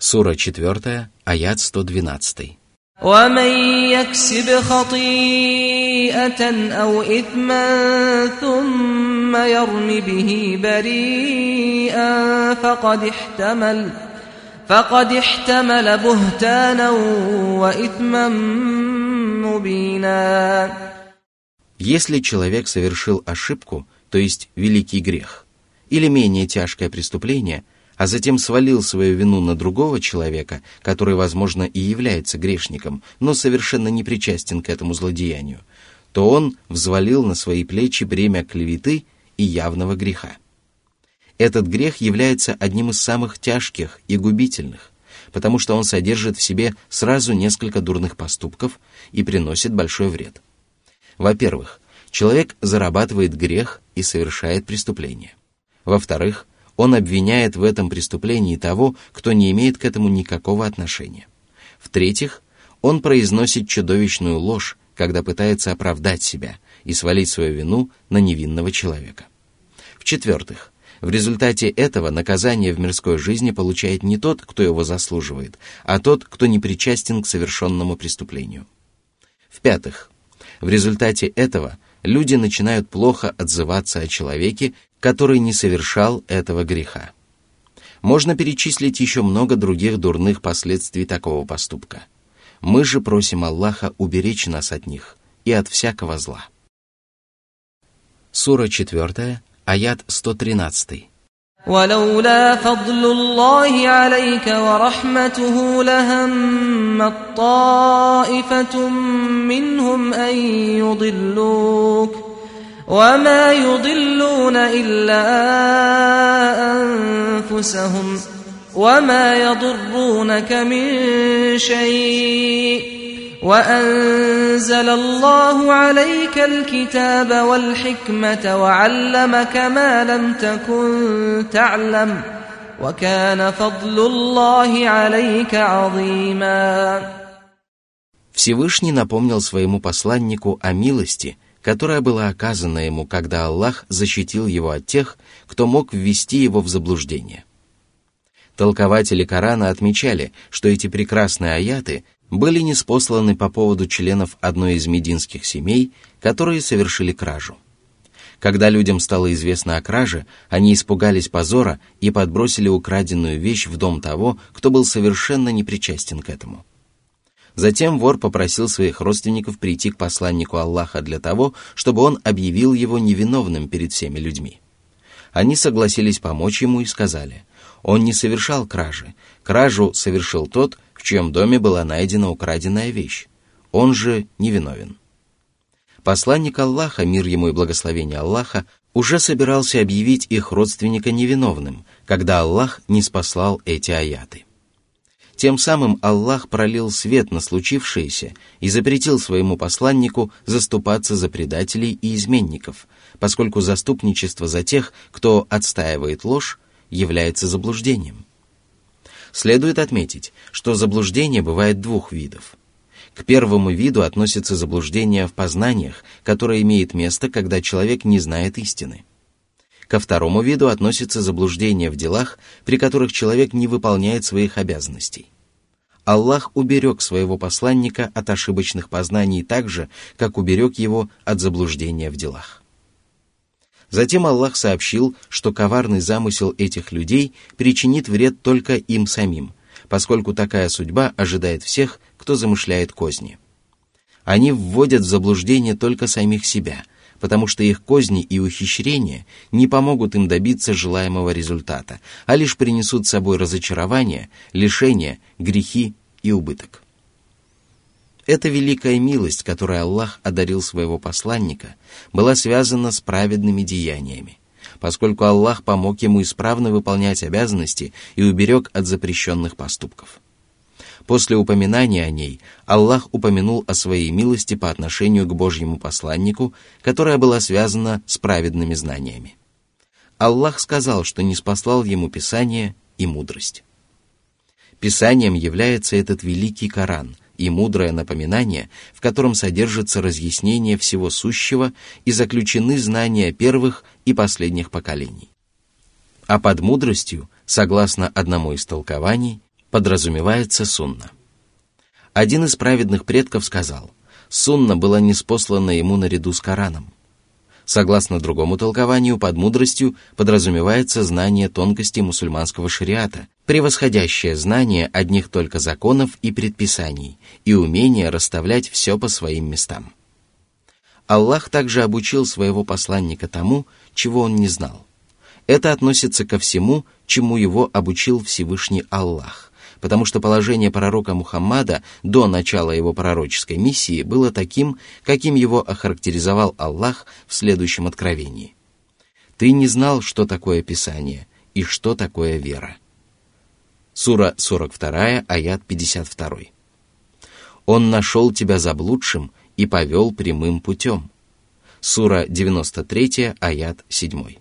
Сура 4, аят 112. ومن يكسب خطيئة أو إثما ثم يرم به بريئا فقد احتمل فقد احتمل بهتانا وإثما مبينا Если человек совершил ошибку, то есть великий грех, или менее тяжкое преступление – а затем свалил свою вину на другого человека, который, возможно, и является грешником, но совершенно не причастен к этому злодеянию, то он взвалил на свои плечи бремя клеветы и явного греха. Этот грех является одним из самых тяжких и губительных, потому что он содержит в себе сразу несколько дурных поступков и приносит большой вред. Во-первых, человек зарабатывает грех и совершает преступление. Во-вторых, он обвиняет в этом преступлении того, кто не имеет к этому никакого отношения. В-третьих, он произносит чудовищную ложь, когда пытается оправдать себя и свалить свою вину на невинного человека. В-четвертых, в результате этого наказание в мирской жизни получает не тот, кто его заслуживает, а тот, кто не причастен к совершенному преступлению. В-пятых, в результате этого люди начинают плохо отзываться о человеке, который не совершал этого греха. Можно перечислить еще много других дурных последствий такого поступка. Мы же просим Аллаха уберечь нас от них и от всякого зла. Сура 4, аят 113. ولولا فضل الله عليك ورحمته لهم طائفة منهم أن يضلوك وما يضلون إلا أنفسهم وما يضرونك من شيء وأنزل الله عليك الكتاب والحكمة وعلمك ما لم تكن تعلم وكان فضل الله عليك عظيما Всевышний напомнил своему посланнику о милости – которая была оказана ему, когда Аллах защитил его от тех, кто мог ввести его в заблуждение. Толкователи Корана отмечали, что эти прекрасные аяты были неспосланы по поводу членов одной из мединских семей, которые совершили кражу. Когда людям стало известно о краже, они испугались позора и подбросили украденную вещь в дом того, кто был совершенно непричастен к этому – Затем вор попросил своих родственников прийти к посланнику Аллаха для того, чтобы он объявил его невиновным перед всеми людьми. Они согласились помочь ему и сказали, он не совершал кражи, кражу совершил тот, в чьем доме была найдена украденная вещь, он же невиновен. Посланник Аллаха, мир ему и благословение Аллаха, уже собирался объявить их родственника невиновным, когда Аллах не спаслал эти аяты. Тем самым Аллах пролил свет на случившееся и запретил своему посланнику заступаться за предателей и изменников, поскольку заступничество за тех, кто отстаивает ложь, является заблуждением. Следует отметить, что заблуждение бывает двух видов. К первому виду относится заблуждение в познаниях, которое имеет место, когда человек не знает истины – Ко второму виду относится заблуждение в делах, при которых человек не выполняет своих обязанностей. Аллах уберег своего посланника от ошибочных познаний так же, как уберег его от заблуждения в делах. Затем Аллах сообщил, что коварный замысел этих людей причинит вред только им самим, поскольку такая судьба ожидает всех, кто замышляет козни. Они вводят в заблуждение только самих себя, потому что их козни и ухищрения не помогут им добиться желаемого результата, а лишь принесут с собой разочарование, лишение, грехи и убыток. Эта великая милость, которой Аллах одарил своего посланника, была связана с праведными деяниями, поскольку Аллах помог ему исправно выполнять обязанности и уберег от запрещенных поступков. После упоминания о ней Аллах упомянул о своей милости по отношению к Божьему посланнику, которая была связана с праведными знаниями. Аллах сказал, что не спаслал ему Писание и мудрость. Писанием является этот великий Коран и мудрое напоминание, в котором содержится разъяснение всего сущего и заключены знания первых и последних поколений. А под мудростью, согласно одному из толкований, подразумевается сунна. Один из праведных предков сказал, сунна была неспослана ему наряду с Кораном. Согласно другому толкованию, под мудростью подразумевается знание тонкостей мусульманского шариата, превосходящее знание одних только законов и предписаний и умение расставлять все по своим местам. Аллах также обучил своего посланника тому, чего он не знал. Это относится ко всему, чему его обучил Всевышний Аллах, потому что положение пророка Мухаммада до начала его пророческой миссии было таким, каким его охарактеризовал Аллах в следующем откровении. «Ты не знал, что такое Писание и что такое вера». Сура 42, аят 52. «Он нашел тебя заблудшим и повел прямым путем». Сура 93, аят 7.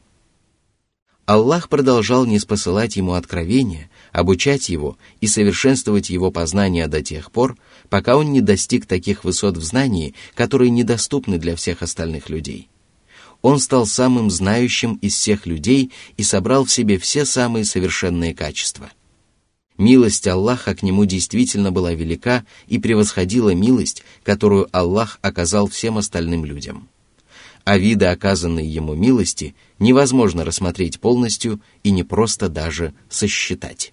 Аллах продолжал не спосылать ему откровения, обучать его и совершенствовать его познания до тех пор, пока он не достиг таких высот в знании, которые недоступны для всех остальных людей. Он стал самым знающим из всех людей и собрал в себе все самые совершенные качества. Милость Аллаха к нему действительно была велика и превосходила милость, которую Аллах оказал всем остальным людям а виды оказанной ему милости невозможно рассмотреть полностью и не просто даже сосчитать.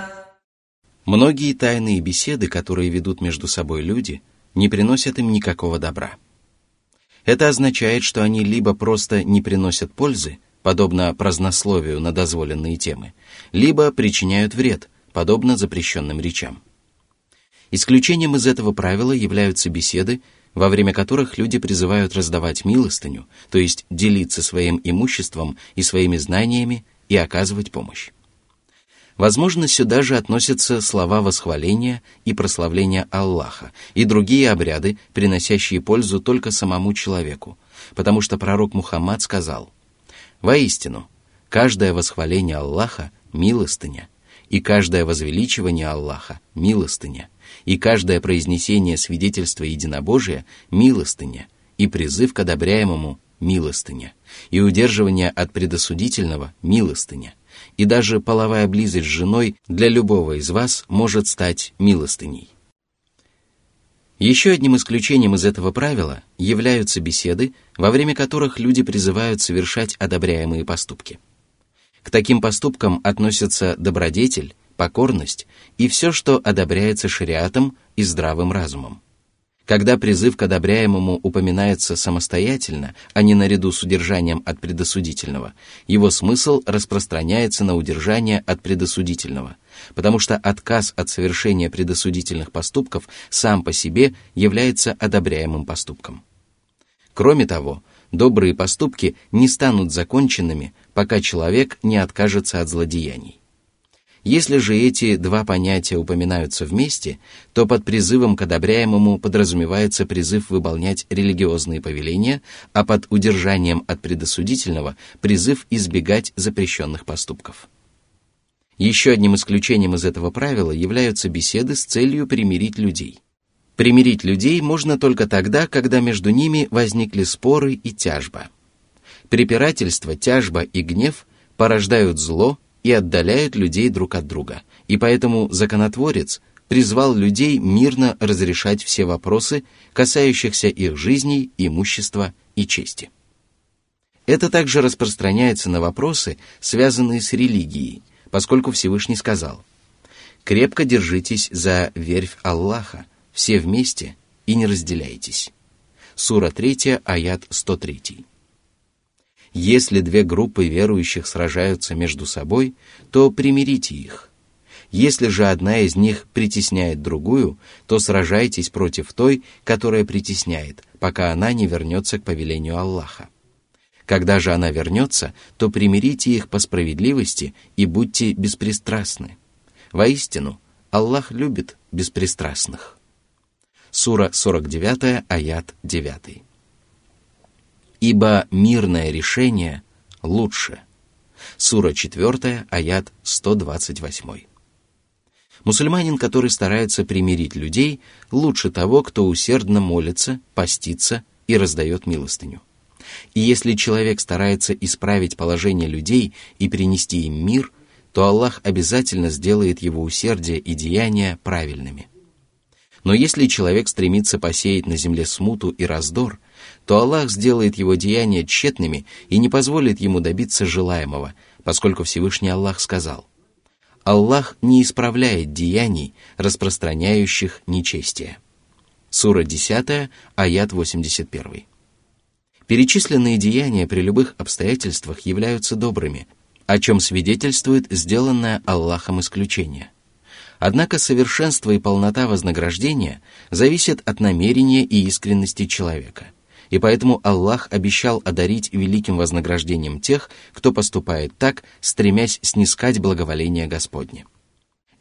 Многие тайные беседы, которые ведут между собой люди, не приносят им никакого добра. Это означает, что они либо просто не приносят пользы, подобно празднословию на дозволенные темы, либо причиняют вред, подобно запрещенным речам. Исключением из этого правила являются беседы, во время которых люди призывают раздавать милостыню, то есть делиться своим имуществом и своими знаниями и оказывать помощь. Возможно, сюда же относятся слова восхваления и прославления Аллаха и другие обряды, приносящие пользу только самому человеку, потому что пророк Мухаммад сказал, «Воистину, каждое восхваление Аллаха – милостыня, и каждое возвеличивание Аллаха – милостыня, и каждое произнесение свидетельства единобожия – милостыня, и призыв к одобряемому – милостыня, и удерживание от предосудительного – милостыня, и даже половая близость с женой для любого из вас может стать милостыней. Еще одним исключением из этого правила являются беседы, во время которых люди призывают совершать одобряемые поступки – к таким поступкам относятся добродетель, покорность и все, что одобряется шариатом и здравым разумом. Когда призыв к одобряемому упоминается самостоятельно, а не наряду с удержанием от предосудительного, его смысл распространяется на удержание от предосудительного, потому что отказ от совершения предосудительных поступков сам по себе является одобряемым поступком. Кроме того, добрые поступки не станут законченными, пока человек не откажется от злодеяний. Если же эти два понятия упоминаются вместе, то под призывом к одобряемому подразумевается призыв выполнять религиозные повеления, а под удержанием от предосудительного – призыв избегать запрещенных поступков. Еще одним исключением из этого правила являются беседы с целью примирить людей. Примирить людей можно только тогда, когда между ними возникли споры и тяжба – Препирательство, тяжба и гнев порождают зло и отдаляют людей друг от друга, и поэтому законотворец призвал людей мирно разрешать все вопросы, касающихся их жизней, имущества и чести. Это также распространяется на вопросы, связанные с религией, поскольку Всевышний сказал «Крепко держитесь за верфь Аллаха, все вместе и не разделяйтесь». Сура 3, аят 103. Если две группы верующих сражаются между собой, то примирите их. Если же одна из них притесняет другую, то сражайтесь против той, которая притесняет, пока она не вернется к повелению Аллаха. Когда же она вернется, то примирите их по справедливости и будьте беспристрастны. Воистину, Аллах любит беспристрастных. Сура 49, аят 9. «Ибо мирное решение лучше». Сура 4, аят 128. Мусульманин, который старается примирить людей, лучше того, кто усердно молится, постится и раздает милостыню. И если человек старается исправить положение людей и принести им мир, то Аллах обязательно сделает его усердие и деяния правильными. Но если человек стремится посеять на земле смуту и раздор, то Аллах сделает его деяния тщетными и не позволит ему добиться желаемого, поскольку Всевышний Аллах сказал, «Аллах не исправляет деяний, распространяющих нечестие». Сура 10, аят 81. Перечисленные деяния при любых обстоятельствах являются добрыми, о чем свидетельствует сделанное Аллахом исключение. Однако совершенство и полнота вознаграждения зависят от намерения и искренности человека. И поэтому Аллах обещал одарить великим вознаграждением тех, кто поступает так, стремясь снискать благоволение Господне.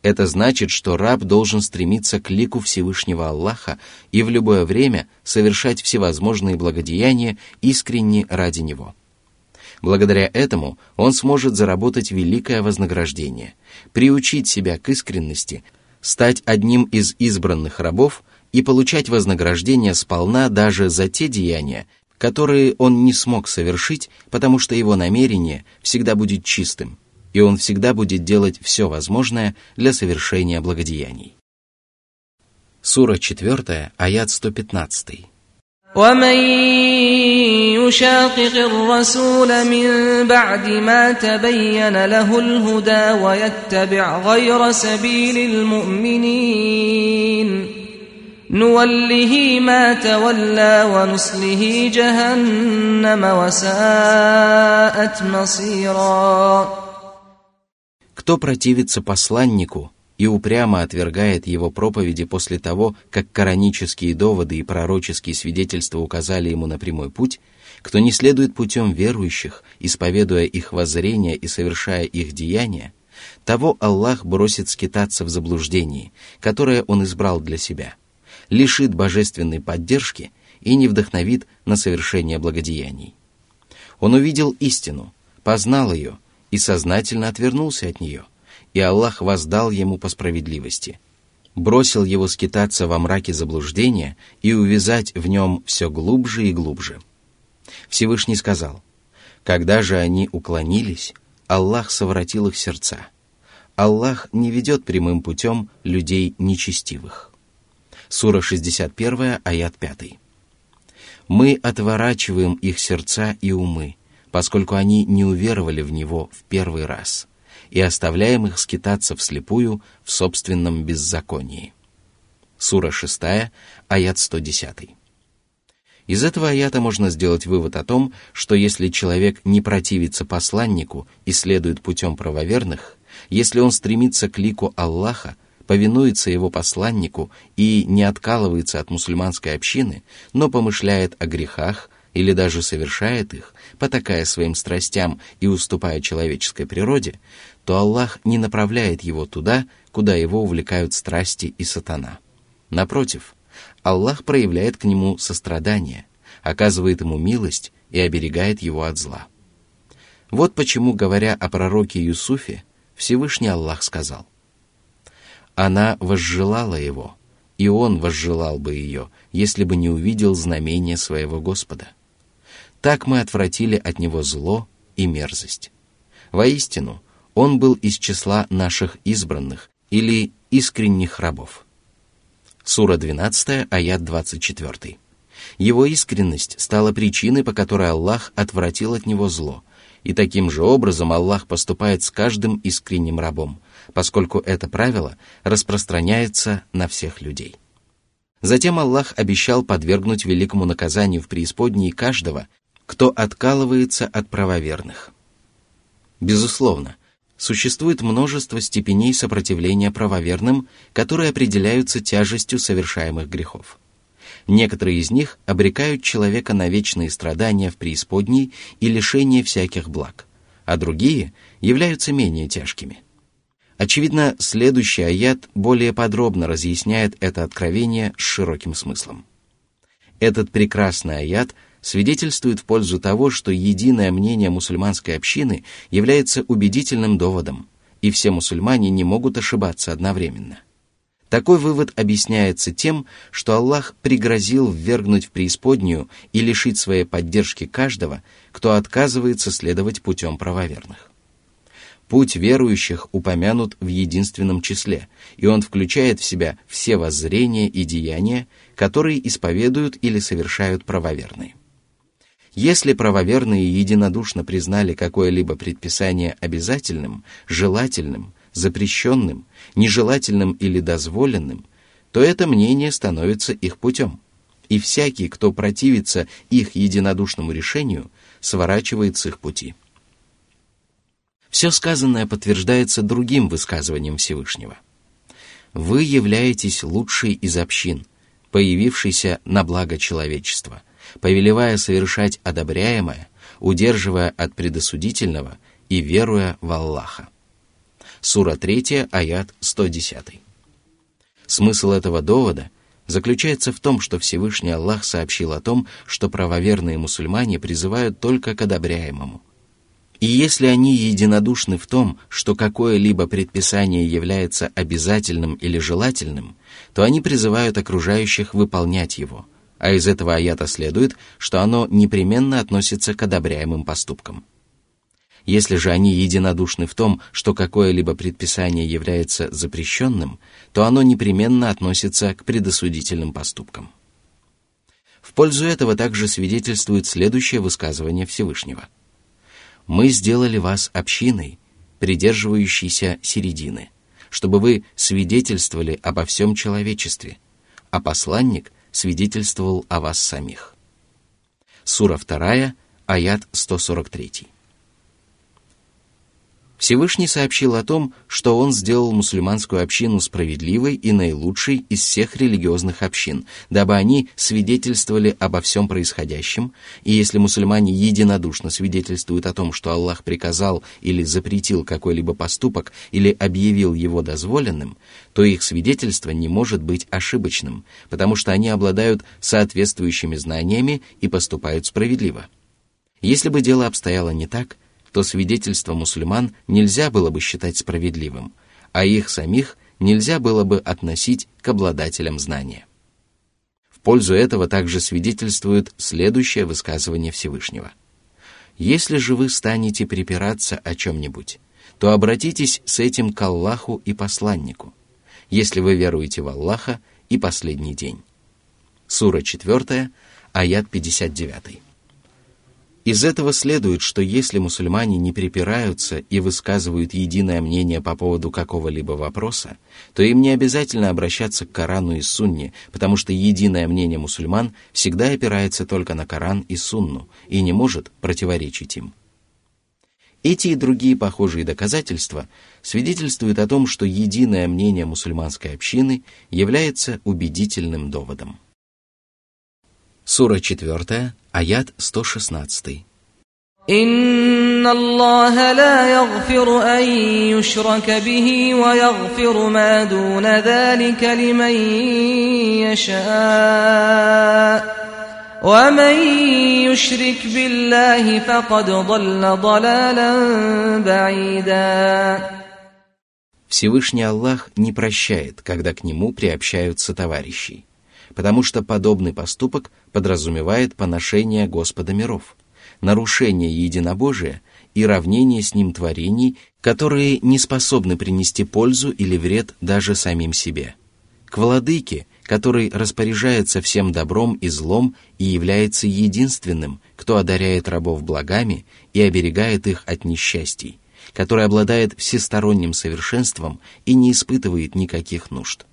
Это значит, что раб должен стремиться к лику Всевышнего Аллаха и в любое время совершать всевозможные благодеяния искренне ради Него. Благодаря этому он сможет заработать великое вознаграждение, приучить себя к искренности, стать одним из избранных рабов и получать вознаграждение сполна даже за те деяния, которые он не смог совершить, потому что его намерение всегда будет чистым, и он всегда будет делать все возможное для совершения благодеяний. Сура 4, аят 115. ومن يشاقق الرسول من بعد ما تبين له الهدى ويتبع غير سبيل المؤمنين نوله ما تولى ونصله جهنم وساءت مصيرا Кто противится посланнику и упрямо отвергает его проповеди после того, как коранические доводы и пророческие свидетельства указали ему на прямой путь, кто не следует путем верующих, исповедуя их воззрения и совершая их деяния, того Аллах бросит скитаться в заблуждении, которое он избрал для себя, лишит божественной поддержки и не вдохновит на совершение благодеяний. Он увидел истину, познал ее – и сознательно отвернулся от нее, и Аллах воздал ему по справедливости. Бросил его скитаться во мраке заблуждения и увязать в нем все глубже и глубже. Всевышний сказал, «Когда же они уклонились, Аллах совратил их сердца. Аллах не ведет прямым путем людей нечестивых». Сура 61, аят 5. «Мы отворачиваем их сердца и умы, поскольку они не уверовали в него в первый раз, и оставляем их скитаться вслепую в собственном беззаконии. Сура 6, аят 110. Из этого аята можно сделать вывод о том, что если человек не противится посланнику и следует путем правоверных, если он стремится к лику Аллаха, повинуется его посланнику и не откалывается от мусульманской общины, но помышляет о грехах, или даже совершает их, потакая своим страстям и уступая человеческой природе, то Аллах не направляет его туда, куда его увлекают страсти и сатана. Напротив, Аллах проявляет к нему сострадание, оказывает ему милость и оберегает его от зла. Вот почему, говоря о пророке Юсуфе, Всевышний Аллах сказал, «Она возжелала его, и он возжелал бы ее, если бы не увидел знамения своего Господа». Так мы отвратили от него зло и мерзость. Воистину, он был из числа наших избранных или искренних рабов. Сура 12, аят 24. Его искренность стала причиной, по которой Аллах отвратил от него зло, и таким же образом Аллах поступает с каждым искренним рабом, поскольку это правило распространяется на всех людей. Затем Аллах обещал подвергнуть великому наказанию в преисподней каждого, кто откалывается от правоверных. Безусловно, существует множество степеней сопротивления правоверным, которые определяются тяжестью совершаемых грехов. Некоторые из них обрекают человека на вечные страдания в преисподней и лишение всяких благ, а другие являются менее тяжкими. Очевидно, следующий аят более подробно разъясняет это откровение с широким смыслом. Этот прекрасный аят свидетельствует в пользу того, что единое мнение мусульманской общины является убедительным доводом, и все мусульмане не могут ошибаться одновременно. Такой вывод объясняется тем, что Аллах пригрозил ввергнуть в преисподнюю и лишить своей поддержки каждого, кто отказывается следовать путем правоверных. Путь верующих упомянут в единственном числе, и он включает в себя все воззрения и деяния, которые исповедуют или совершают правоверные. Если правоверные единодушно признали какое-либо предписание обязательным, желательным, запрещенным, нежелательным или дозволенным, то это мнение становится их путем. И всякий, кто противится их единодушному решению, сворачивает с их пути. Все сказанное подтверждается другим высказыванием Всевышнего. «Вы являетесь лучшей из общин, появившейся на благо человечества, повелевая совершать одобряемое, удерживая от предосудительного и веруя в Аллаха». Сура 3, аят 110. Смысл этого довода заключается в том, что Всевышний Аллах сообщил о том, что правоверные мусульмане призывают только к одобряемому – и если они единодушны в том, что какое-либо предписание является обязательным или желательным, то они призывают окружающих выполнять его, а из этого аята следует, что оно непременно относится к одобряемым поступкам. Если же они единодушны в том, что какое-либо предписание является запрещенным, то оно непременно относится к предосудительным поступкам. В пользу этого также свидетельствует следующее высказывание Всевышнего – мы сделали вас общиной, придерживающейся середины, чтобы вы свидетельствовали обо всем человечестве, а посланник свидетельствовал о вас самих. Сура 2, аят 143. Всевышний сообщил о том, что он сделал мусульманскую общину справедливой и наилучшей из всех религиозных общин, дабы они свидетельствовали обо всем происходящем, и если мусульмане единодушно свидетельствуют о том, что Аллах приказал или запретил какой-либо поступок или объявил его дозволенным, то их свидетельство не может быть ошибочным, потому что они обладают соответствующими знаниями и поступают справедливо. Если бы дело обстояло не так – то свидетельство мусульман нельзя было бы считать справедливым, а их самих нельзя было бы относить к обладателям знания. В пользу этого также свидетельствует следующее высказывание Всевышнего. «Если же вы станете припираться о чем-нибудь, то обратитесь с этим к Аллаху и посланнику, если вы веруете в Аллаха и последний день». Сура 4, аят 59. Из этого следует, что если мусульмане не припираются и высказывают единое мнение по поводу какого-либо вопроса, то им не обязательно обращаться к Корану и Сунне, потому что единое мнение мусульман всегда опирается только на Коран и Сунну и не может противоречить им. Эти и другие похожие доказательства свидетельствуют о том, что единое мнение мусульманской общины является убедительным доводом. Сура 4, аят 116. إن الله لا يغفر أن يشرك به ويغفر ما دون ذلك لمن يشاء ومن يشرك بالله فقد ضل ضلالا بعيدا Всевышний Аллах не прощает, когда к нему приобщаются товарищи потому что подобный поступок подразумевает поношение Господа миров, нарушение единобожия и равнение с ним творений, которые не способны принести пользу или вред даже самим себе. К владыке, который распоряжается всем добром и злом и является единственным, кто одаряет рабов благами и оберегает их от несчастий, который обладает всесторонним совершенством и не испытывает никаких нужд.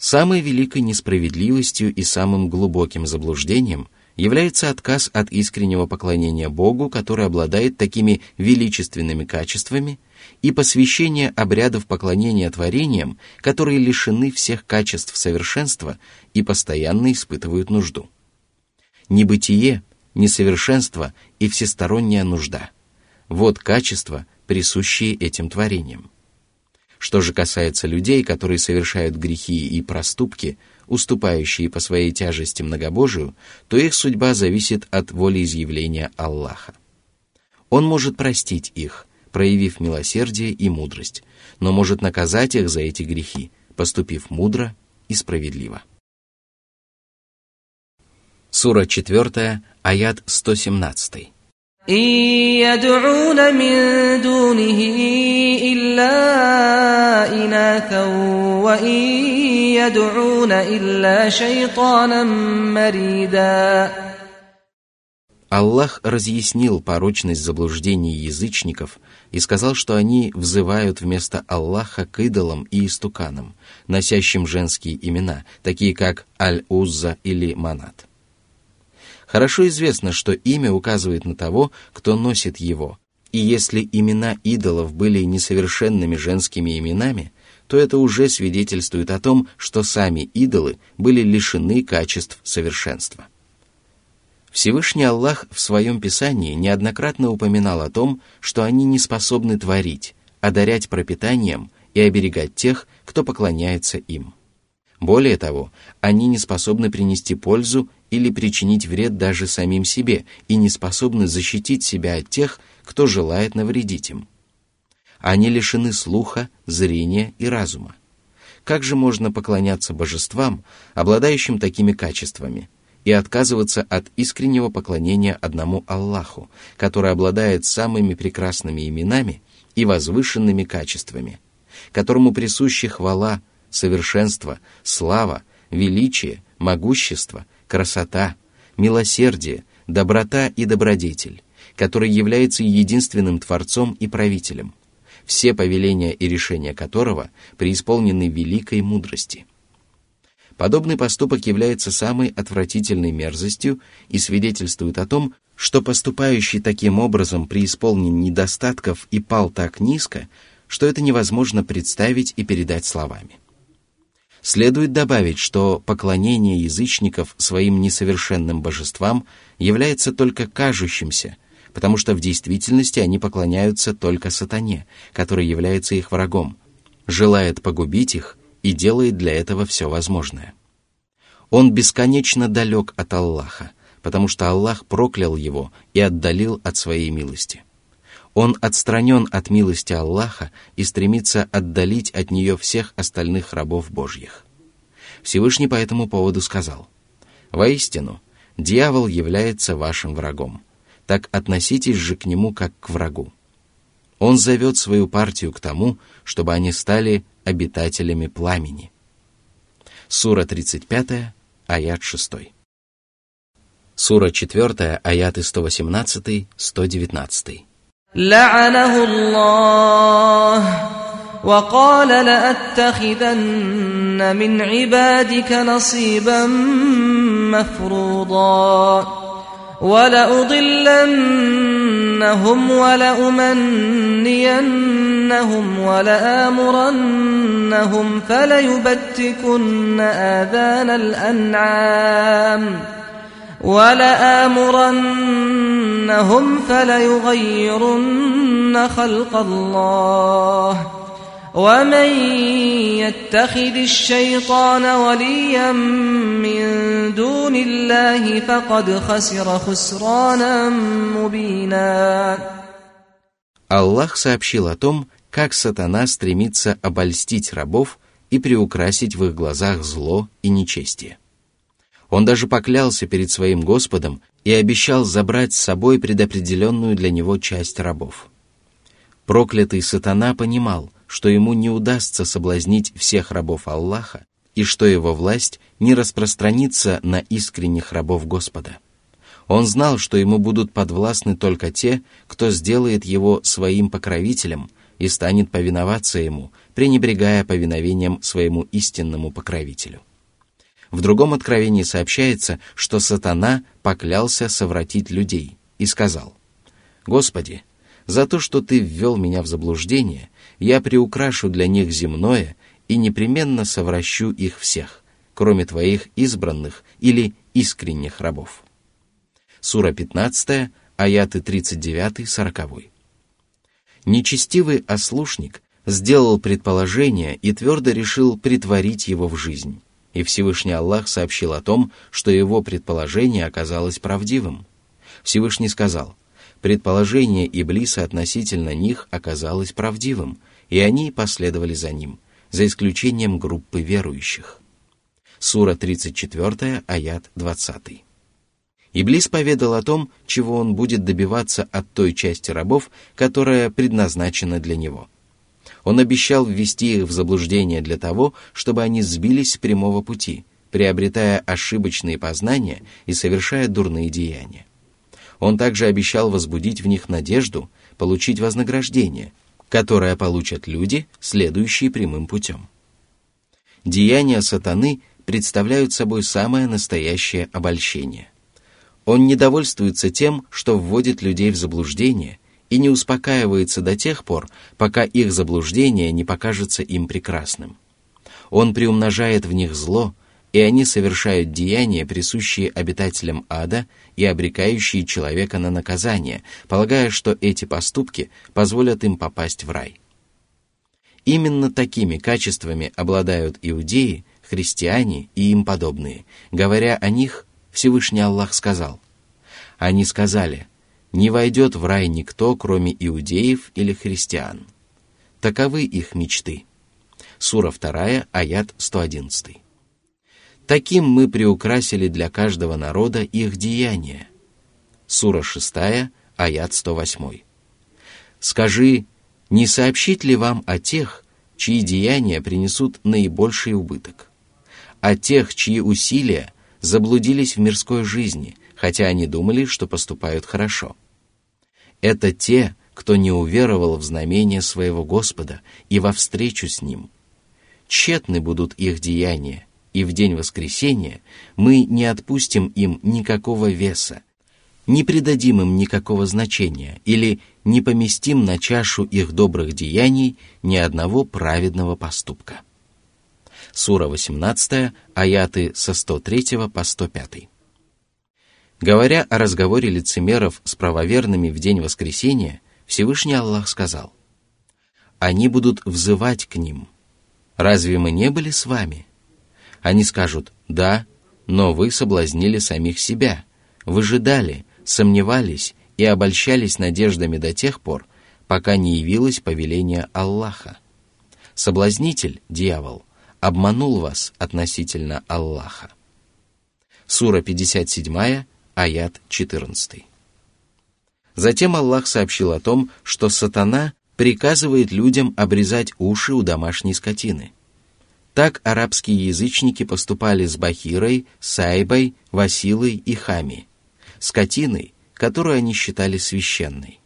Самой великой несправедливостью и самым глубоким заблуждением является отказ от искреннего поклонения Богу, который обладает такими величественными качествами, и посвящение обрядов поклонения творениям, которые лишены всех качеств совершенства и постоянно испытывают нужду. Небытие, несовершенство и всесторонняя нужда – вот качества, присущие этим творениям. Что же касается людей, которые совершают грехи и проступки, уступающие по своей тяжести многобожию, то их судьба зависит от волеизъявления Аллаха. Он может простить их, проявив милосердие и мудрость, но может наказать их за эти грехи, поступив мудро и справедливо. Сура 4, аят 117. يدعون من دونه إلا إناثا وإن يدعون إلا شيطانا مريدا Аллах разъяснил порочность заблуждений язычников и сказал, что они взывают вместо Аллаха к идолам и истуканам, носящим женские имена, такие как Аль-Узза или Манат. Хорошо известно, что имя указывает на того, кто носит его, и если имена идолов были несовершенными женскими именами, то это уже свидетельствует о том, что сами идолы были лишены качеств совершенства. Всевышний Аллах в своем Писании неоднократно упоминал о том, что они не способны творить, одарять пропитанием и оберегать тех, кто поклоняется им. Более того, они не способны принести пользу или причинить вред даже самим себе и не способны защитить себя от тех, кто желает навредить им. Они лишены слуха, зрения и разума. Как же можно поклоняться божествам, обладающим такими качествами, и отказываться от искреннего поклонения одному Аллаху, который обладает самыми прекрасными именами и возвышенными качествами, которому присущи хвала, совершенство, слава, величие, могущество – красота, милосердие, доброта и добродетель, который является единственным Творцом и Правителем, все повеления и решения которого преисполнены великой мудрости. Подобный поступок является самой отвратительной мерзостью и свидетельствует о том, что поступающий таким образом преисполнен недостатков и пал так низко, что это невозможно представить и передать словами. Следует добавить, что поклонение язычников своим несовершенным божествам является только кажущимся, потому что в действительности они поклоняются только сатане, который является их врагом, желает погубить их и делает для этого все возможное. Он бесконечно далек от Аллаха, потому что Аллах проклял его и отдалил от своей милости. Он отстранен от милости Аллаха и стремится отдалить от нее всех остальных рабов Божьих. Всевышний по этому поводу сказал, «Воистину, дьявол является вашим врагом, так относитесь же к нему как к врагу. Он зовет свою партию к тому, чтобы они стали обитателями пламени». Сура 35, аят 6. Сура 4, аяты 118-119. لعنه الله وقال لأتخذن من عبادك نصيبا مفروضا ولأضلنهم ولأمنينهم ولآمرنهم فليبتكن آذان الأنعام ولآمرنهم فليغيرن خلق الله ومن يتخذ الشيطان وليا من دون الله فقد خسر خسرانا مبينا Аллах сообщил о том, как сатана стремится обольстить рабов и приукрасить в их глазах зло и нечестие. Он даже поклялся перед своим Господом и обещал забрать с собой предопределенную для него часть рабов. Проклятый сатана понимал, что ему не удастся соблазнить всех рабов Аллаха и что его власть не распространится на искренних рабов Господа. Он знал, что ему будут подвластны только те, кто сделает его своим покровителем и станет повиноваться ему, пренебрегая повиновением своему истинному покровителю. В другом откровении сообщается, что сатана поклялся совратить людей и сказал, «Господи, за то, что Ты ввел меня в заблуждение, я приукрашу для них земное и непременно совращу их всех, кроме Твоих избранных или искренних рабов». Сура 15, аяты 39-40. Нечестивый ослушник сделал предположение и твердо решил притворить его в жизнь. И Всевышний Аллах сообщил о том, что его предположение оказалось правдивым. Всевышний сказал, предположение Иблиса относительно них оказалось правдивым, и они последовали за ним, за исключением группы верующих. Сура 34, аят 20. Иблис поведал о том, чего он будет добиваться от той части рабов, которая предназначена для него. Он обещал ввести их в заблуждение для того, чтобы они сбились с прямого пути, приобретая ошибочные познания и совершая дурные деяния. Он также обещал возбудить в них надежду получить вознаграждение, которое получат люди, следующие прямым путем. Деяния сатаны представляют собой самое настоящее обольщение. Он недовольствуется тем, что вводит людей в заблуждение, и не успокаивается до тех пор, пока их заблуждение не покажется им прекрасным. Он приумножает в них зло, и они совершают деяния, присущие обитателям ада и обрекающие человека на наказание, полагая, что эти поступки позволят им попасть в рай. Именно такими качествами обладают иудеи, христиане и им подобные. Говоря о них, Всевышний Аллах сказал, «Они сказали, не войдет в рай никто, кроме иудеев или христиан. Таковы их мечты». Сура 2, аят 111. Таким мы приукрасили для каждого народа их деяния. Сура 6, аят 108. Скажи, не сообщить ли вам о тех, чьи деяния принесут наибольший убыток? О тех, чьи усилия заблудились в мирской жизни, хотя они думали, что поступают хорошо. Это те, кто не уверовал в знамение своего Господа и во встречу с Ним. Тщетны будут их деяния, и в день воскресения мы не отпустим им никакого веса, не придадим им никакого значения или не поместим на чашу их добрых деяний ни одного праведного поступка. Сура 18, аяты со 103 по 105. Говоря о разговоре лицемеров с правоверными в день воскресения, Всевышний Аллах сказал, «Они будут взывать к ним. Разве мы не были с вами?» Они скажут, «Да, но вы соблазнили самих себя, выжидали, сомневались и обольщались надеждами до тех пор, пока не явилось повеление Аллаха. Соблазнитель, дьявол, обманул вас относительно Аллаха. Сура 57, аят 14. Затем Аллах сообщил о том, что сатана приказывает людям обрезать уши у домашней скотины. Так арабские язычники поступали с Бахирой, Сайбой, Василой и Хами, скотиной, которую они считали священной.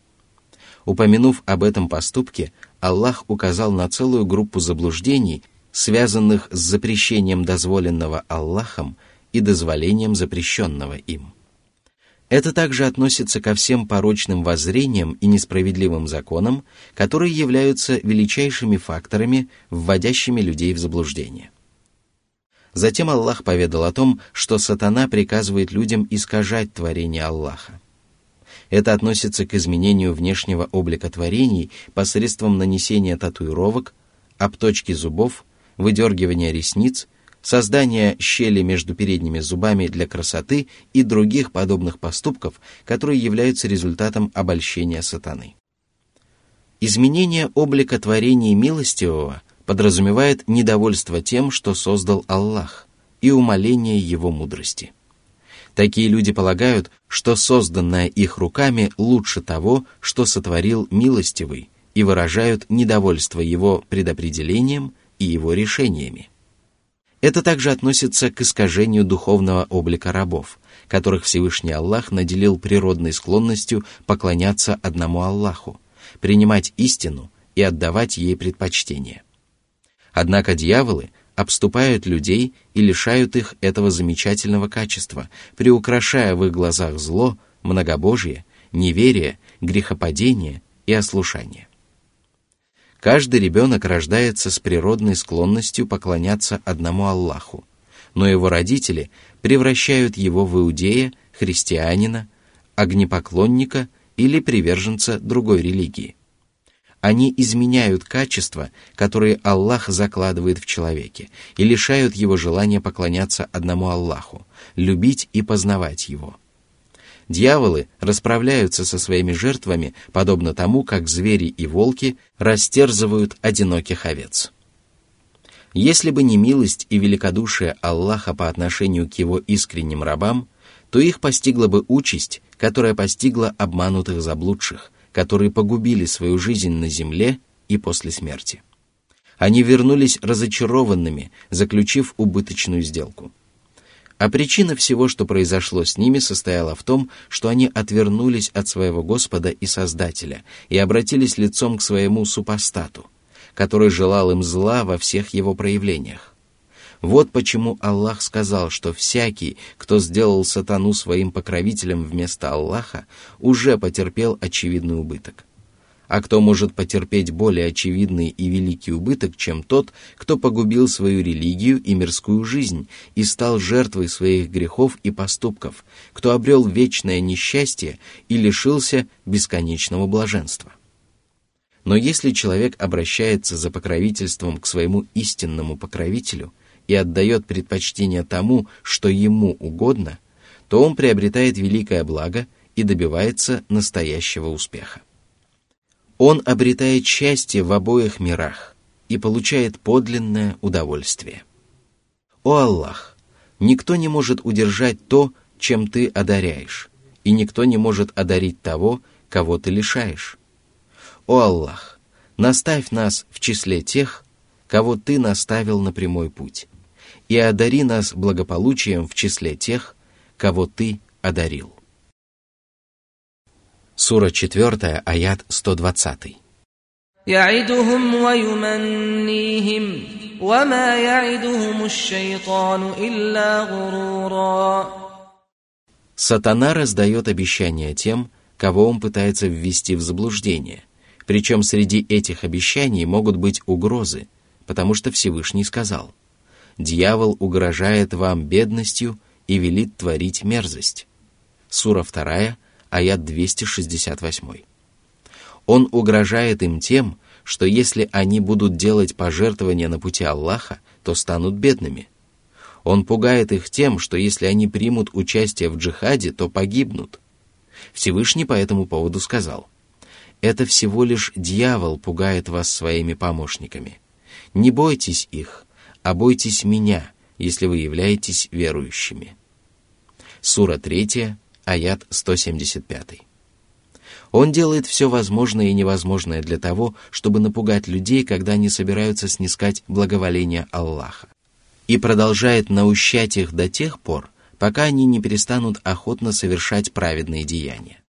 Упомянув об этом поступке, Аллах указал на целую группу заблуждений, связанных с запрещением дозволенного Аллахом и дозволением запрещенного им. Это также относится ко всем порочным воззрениям и несправедливым законам, которые являются величайшими факторами, вводящими людей в заблуждение. Затем Аллах поведал о том, что сатана приказывает людям искажать творение Аллаха. Это относится к изменению внешнего облика творений посредством нанесения татуировок, обточки зубов, выдергивания ресниц создание щели между передними зубами для красоты и других подобных поступков, которые являются результатом обольщения сатаны. Изменение облика творений милостивого подразумевает недовольство тем, что создал Аллах, и умаление его мудрости. Такие люди полагают, что созданное их руками лучше того, что сотворил милостивый, и выражают недовольство его предопределением и его решениями. Это также относится к искажению духовного облика рабов, которых Всевышний Аллах наделил природной склонностью поклоняться одному Аллаху, принимать истину и отдавать ей предпочтение. Однако дьяволы обступают людей и лишают их этого замечательного качества, приукрашая в их глазах зло, многобожие, неверие, грехопадение и ослушание. Каждый ребенок рождается с природной склонностью поклоняться одному Аллаху, но его родители превращают его в иудея, христианина, огнепоклонника или приверженца другой религии. Они изменяют качества, которые Аллах закладывает в человеке, и лишают его желания поклоняться одному Аллаху, любить и познавать его. Дьяволы расправляются со своими жертвами, подобно тому, как звери и волки растерзывают одиноких овец. Если бы не милость и великодушие Аллаха по отношению к его искренним рабам, то их постигла бы участь, которая постигла обманутых заблудших, которые погубили свою жизнь на земле и после смерти. Они вернулись разочарованными, заключив убыточную сделку. А причина всего, что произошло с ними, состояла в том, что они отвернулись от своего Господа и Создателя и обратились лицом к своему супостату, который желал им зла во всех его проявлениях. Вот почему Аллах сказал, что всякий, кто сделал сатану своим покровителем вместо Аллаха, уже потерпел очевидный убыток. А кто может потерпеть более очевидный и великий убыток, чем тот, кто погубил свою религию и мирскую жизнь и стал жертвой своих грехов и поступков, кто обрел вечное несчастье и лишился бесконечного блаженства? Но если человек обращается за покровительством к своему истинному покровителю – и отдает предпочтение тому, что ему угодно, то он приобретает великое благо и добивается настоящего успеха. Он обретает счастье в обоих мирах и получает подлинное удовольствие. О Аллах! Никто не может удержать то, чем ты одаряешь, и никто не может одарить того, кого ты лишаешь. О Аллах! Наставь нас в числе тех, кого ты наставил на прямой путь, и одари нас благополучием в числе тех, кого Ты одарил. Сура 4, аят 120. Сатана раздает обещания тем, кого он пытается ввести в заблуждение. Причем среди этих обещаний могут быть угрозы, потому что Всевышний сказал, «Дьявол угрожает вам бедностью и велит творить мерзость». Сура 2, аят 268. Он угрожает им тем, что если они будут делать пожертвования на пути Аллаха, то станут бедными. Он пугает их тем, что если они примут участие в джихаде, то погибнут. Всевышний по этому поводу сказал, «Это всего лишь дьявол пугает вас своими помощниками. Не бойтесь их, а бойтесь меня, если вы являетесь верующими. Сура 3, аят 175. Он делает все возможное и невозможное для того, чтобы напугать людей, когда они собираются снискать благоволение Аллаха. И продолжает наущать их до тех пор, пока они не перестанут охотно совершать праведные деяния.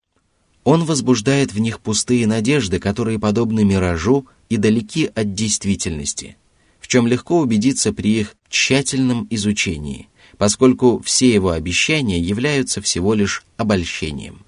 Он возбуждает в них пустые надежды, которые подобны миражу и далеки от действительности – в чем легко убедиться при их тщательном изучении, поскольку все его обещания являются всего лишь обольщением.